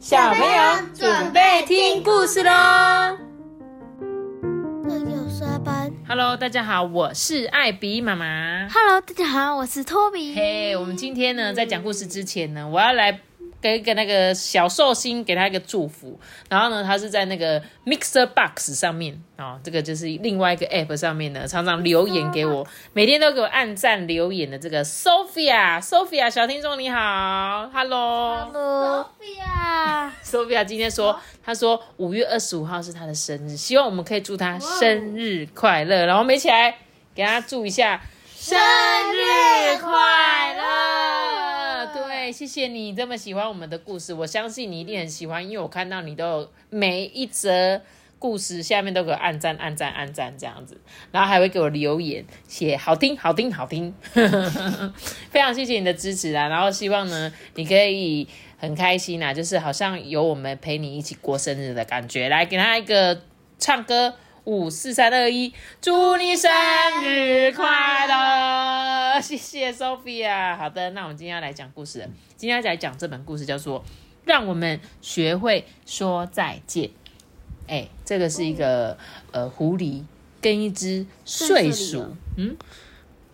小朋友准备听故事喽六刷班。！Hello，大家好，我是艾比妈妈。Hello，大家好，我是托比。嘿我们今天呢，在讲故事之前呢，我要来给一个那个小寿星给他一个祝福。然后呢，他是在那个 Mixer Box 上面哦，这个就是另外一个 App 上面呢，常常留言给我，每天都给我按赞留言的这个 Sophia，Sophia 小听众你好，Hello。Sophia，Sophia 今天说，她说五月二十五号是她的生日，希望我们可以祝她生日快乐。然后我们一起来给她祝一下生日快乐。谢谢你这么喜欢我们的故事，我相信你一定很喜欢，因为我看到你都有每一则。故事下面都给我按赞、按赞、按赞这样子，然后还会给我留言写好听、好听、好听，非常谢谢你的支持啦。然后希望呢，你可以很开心啊，就是好像有我们陪你一起过生日的感觉。来，给他一个唱歌，五四三二一，祝你生日快乐！谢谢 Sophia。好的，那我们今天要来讲故事了。今天要来讲这本故事叫做《让我们学会说再见》。哎，这个是一个呃狐狸跟一只睡鼠，嗯，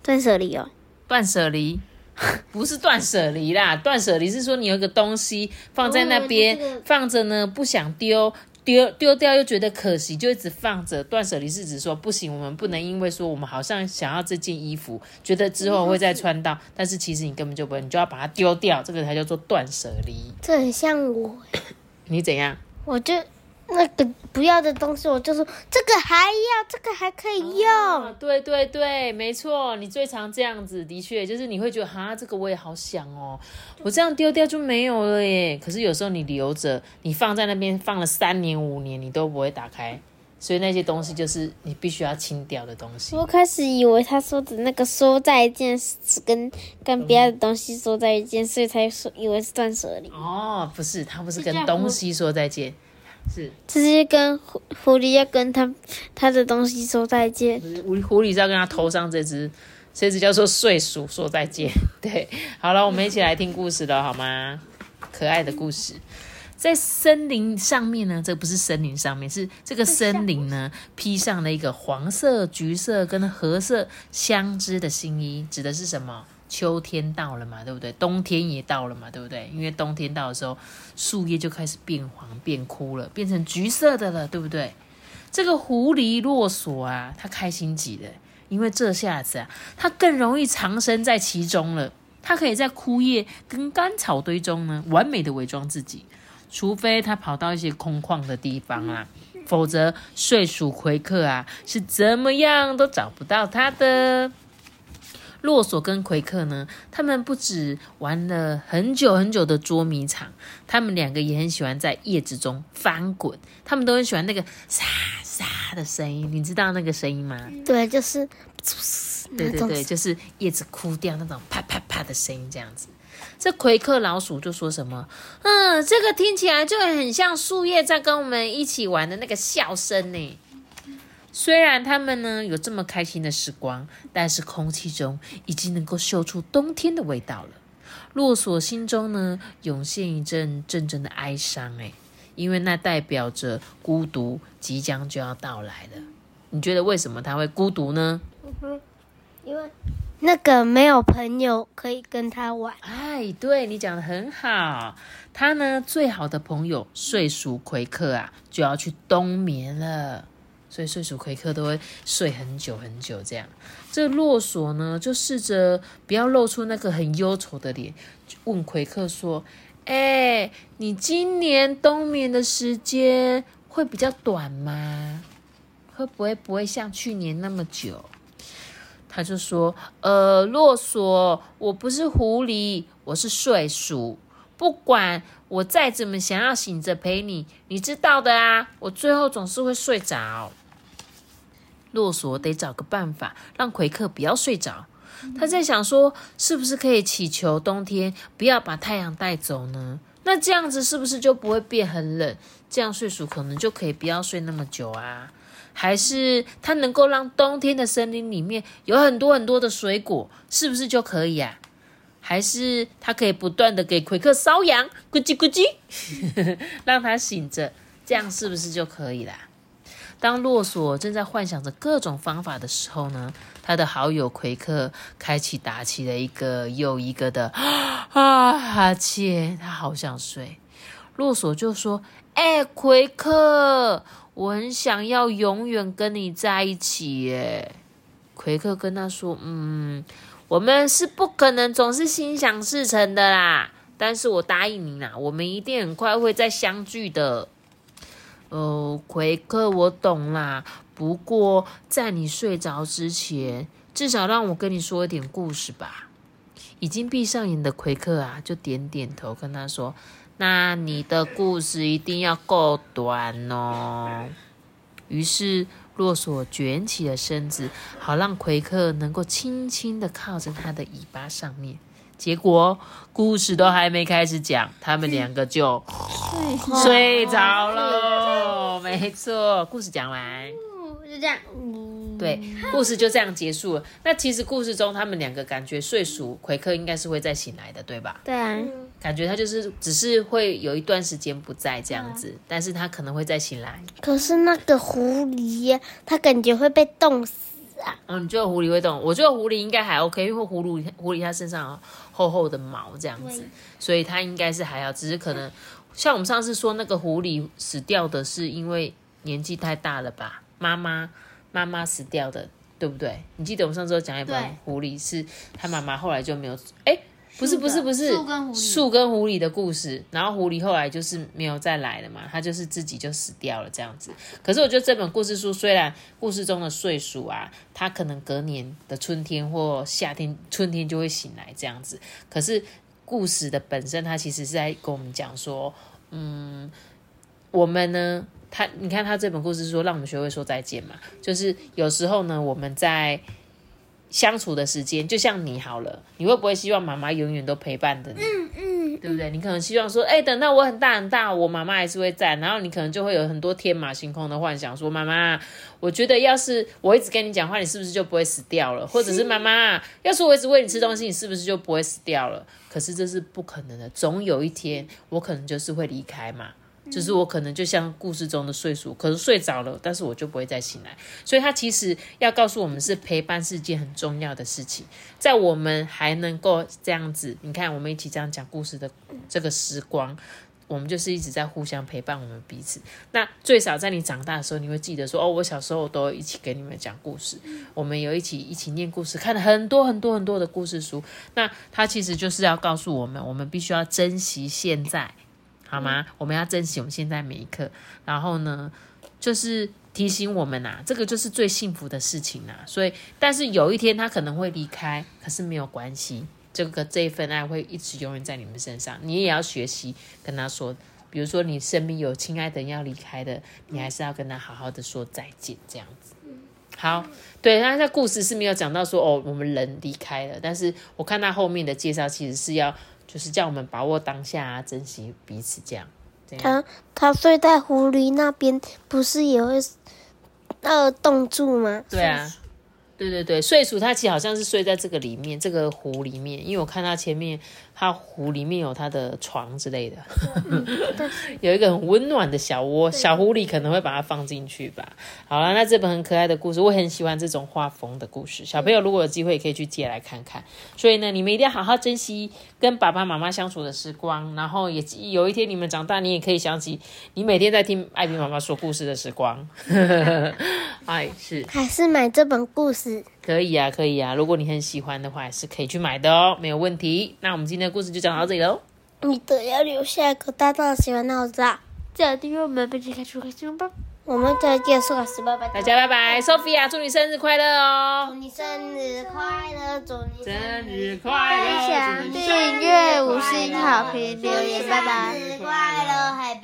断舍离哦。断舍离。不是断舍离啦，断舍离是说你有一个东西放在那边、哦这个放着呢，不想丢，丢丢掉又觉得可惜，就一直放着。断舍离是指说不行，我们不能因为说我们好像想要这件衣服，觉得之后会再穿到，但是其实你根本就不会，你就要把它丢掉，这个才叫做断舍离。这很像我，你怎样？我就那个不要的东西，我就说这个还要，这个还可以用。哦，对对对，没错，你最常这样子，的确就是你会觉得哈，这个我也好想哦，我这样丢掉就没有了耶。可是有时候你留着，你放在那边放了三年五年，你都不会打开，所以那些东西就是你必须要清掉的东西。我开始以为他说的那个说再见是跟跟别的东西说再见，所以才说以为是断舍离。哦，不是，他不是跟东西说再见，是这是跟狐狐狸要跟他他的东西说再见。狐狐狸是要跟他头上这只，这只叫做睡鼠说再见。对，好了，我们一起来听故事了，好吗？可爱的故事，在森林上面呢，这不是森林上面，是这个森林呢披上了一个黄色、橘色跟褐色相织的新衣，指的是什么？秋天到了嘛，对不对？冬天也到了嘛，对不对？因为冬天到的时候，树叶就开始变黄、变枯了，变成橘色的了，对不对？这个狐狸洛索啊，他开心极了，因为这下子啊，他更容易藏身在其中了。他可以在枯叶跟干草堆中呢，完美的伪装自己，除非他跑到一些空旷的地方啊，否则睡鼠奎克啊是怎么样都找不到他的。洛索跟奎克呢，他们不止玩了很久很久的捉迷藏，他们两个也很喜欢在叶子中翻滚，他们都很喜欢那个沙沙的声音，你知道那个声音吗？对，就是对对对，就是叶子枯掉那种啪啪啪的声音，这样子。这奎克老鼠就说什么：“嗯，这个听起来就很像树叶在跟我们一起玩的那个笑声呢。”虽然他们呢有这么开心的时光，但是空气中已经能够嗅出冬天的味道了。洛索心中呢涌现一阵阵阵的哀伤，哎，因为那代表着孤独即将就要到来了。你觉得为什么他会孤独呢？因为那个没有朋友可以跟他玩。哎，对你讲的很好。他呢，最好的朋友睡鼠奎克啊，就要去冬眠了，所以睡鼠奎克都会睡很久很久。这样，这洛索呢，就试着不要露出那个很忧愁的脸，就问奎克说：“哎，你今年冬眠的时间会比较短吗？会不会不会像去年那么久？”他就说：“呃，洛索，我不是狐狸，我是睡鼠。不管我再怎么想要醒着陪你，你知道的啊，我最后总是会睡着。”洛索得找个办法让奎克不要睡着。他在想说，是不是可以祈求冬天不要把太阳带走呢？那这样子是不是就不会变很冷？这样睡鼠可能就可以不要睡那么久啊？还是它能够让冬天的森林里面有很多很多的水果，是不是就可以啊？还是它可以不断的给奎克搔痒，咕叽咕叽，让他醒着，这样是不是就可以啦？当洛索正在幻想着各种方法的时候呢，他的好友奎克开启打起了一个又一个的啊哈欠，他好想睡。洛索就说：“哎，奎克，我很想要永远跟你在一起。”耶。奎克跟他说：“嗯，我们是不可能总是心想事成的啦，但是我答应你啦，我们一定很快会再相聚的。”哦，奎克，我懂啦。不过在你睡着之前，至少让我跟你说一点故事吧。已经闭上眼的奎克啊，就点点头，跟他说：“那你的故事一定要够短哦。”于是洛索卷起了身子，好让奎克能够轻轻的靠着他的尾巴上面。结果故事都还没开始讲，他们两个就睡着了。没错，故事讲完就这样。对，故事就这样结束了。那其实故事中，他们两个感觉睡熟，奎克应该是会再醒来的，对吧？对啊，感觉他就是只是会有一段时间不在这样子，但是他可能会再醒来。可是那个狐狸，他感觉会被冻死啊。嗯，你觉得狐狸会动？我觉得狐狸应该还 OK，因为狐狸狐狸它身上有厚厚的毛这样子，所以它应该是还好，只是可能像我们上次说那个狐狸死掉的是因为年纪太大了吧？妈妈妈妈死掉的，对不对？你记得我们上次有讲一本狐狸是他妈妈后来就没有哎。不是不是不是树跟狐狸树跟狐狸的故事，然后狐狸后来就是没有再来了嘛，它就是自己就死掉了这样子。可是我觉得这本故事书虽然故事中的岁数啊，它可能隔年的春天或夏天春天就会醒来这样子，可是故事的本身它其实是在跟我们讲说，嗯，我们呢，他你看他这本故事说让我们学会说再见嘛，就是有时候呢我们在。相处的时间就像你好了，你会不会希望妈妈永远都陪伴着你？嗯嗯，对不对？你可能希望说，哎，等到我很大很大，我妈妈还是会在。然后你可能就会有很多天马行空的幻想，说妈妈，我觉得要是我一直跟你讲话，你是不是就不会死掉了？或者是妈妈，要是我一直喂你吃东西，你是不是就不会死掉了？可是这是不可能的，总有一天我可能就是会离开嘛。就是我可能就像故事中的睡鼠，可是睡着了，但是我就不会再醒来。所以他其实要告诉我们，是陪伴是件很重要的事情。在我们还能够这样子，你看我们一起这样讲故事的这个时光，我们就是一直在互相陪伴我们彼此。那最少在你长大的时候，你会记得说，哦，我小时候都一起给你们讲故事，我们有一起一起念故事，看了很多很多很多的故事书。那他其实就是要告诉我们，我们必须要珍惜现在。好吗？我们要珍惜我们现在每一刻。然后呢，就是提醒我们呐，这个就是最幸福的事情呐。所以，但是有一天他可能会离开，可是没有关系，这个这一份爱会一直永远在你们身上。你也要学习跟他说，比如说你身边有亲爱的人要离开的，你还是要跟他好好的说再见，这样子。好，对，那在故事是没有讲到说哦，我们人离开了，但是我看他后面的介绍，其实是要。就是叫我们把握当下，珍惜彼此，这样。他他睡在狐狸那边，不是也会呃冻住吗？对啊，对对对，睡鼠它其实好像是睡在这个里面，这个湖里面，因为我看它前面。它湖里面有它的床之类的，有一个很温暖的小窝，小狐狸可能会把它放进去吧。好了，那这本很可爱的故事，我很喜欢这种画风的故事。小朋友如果有机会，也可以去借来看看。所以呢，你们一定要好好珍惜跟爸爸妈妈相处的时光，然后也有一天你们长大，你也可以想起你每天在听艾比妈妈说故事的时光。哎，是还是买这本故事？可以啊，可以啊。如果你很喜欢的话，也是可以去买的哦，没有问题。那我们今天的故事就讲到这里喽。你的要留下一个大大的喜欢的我知道。记得订阅我们，并且开出开心吧。我们再见，说个十拜拜。大家拜拜，Sophia，祝你生日快乐哦！祝你生日快乐，祝你生日快乐！分享、订阅、五星好评、留言，拜拜。生日快乐，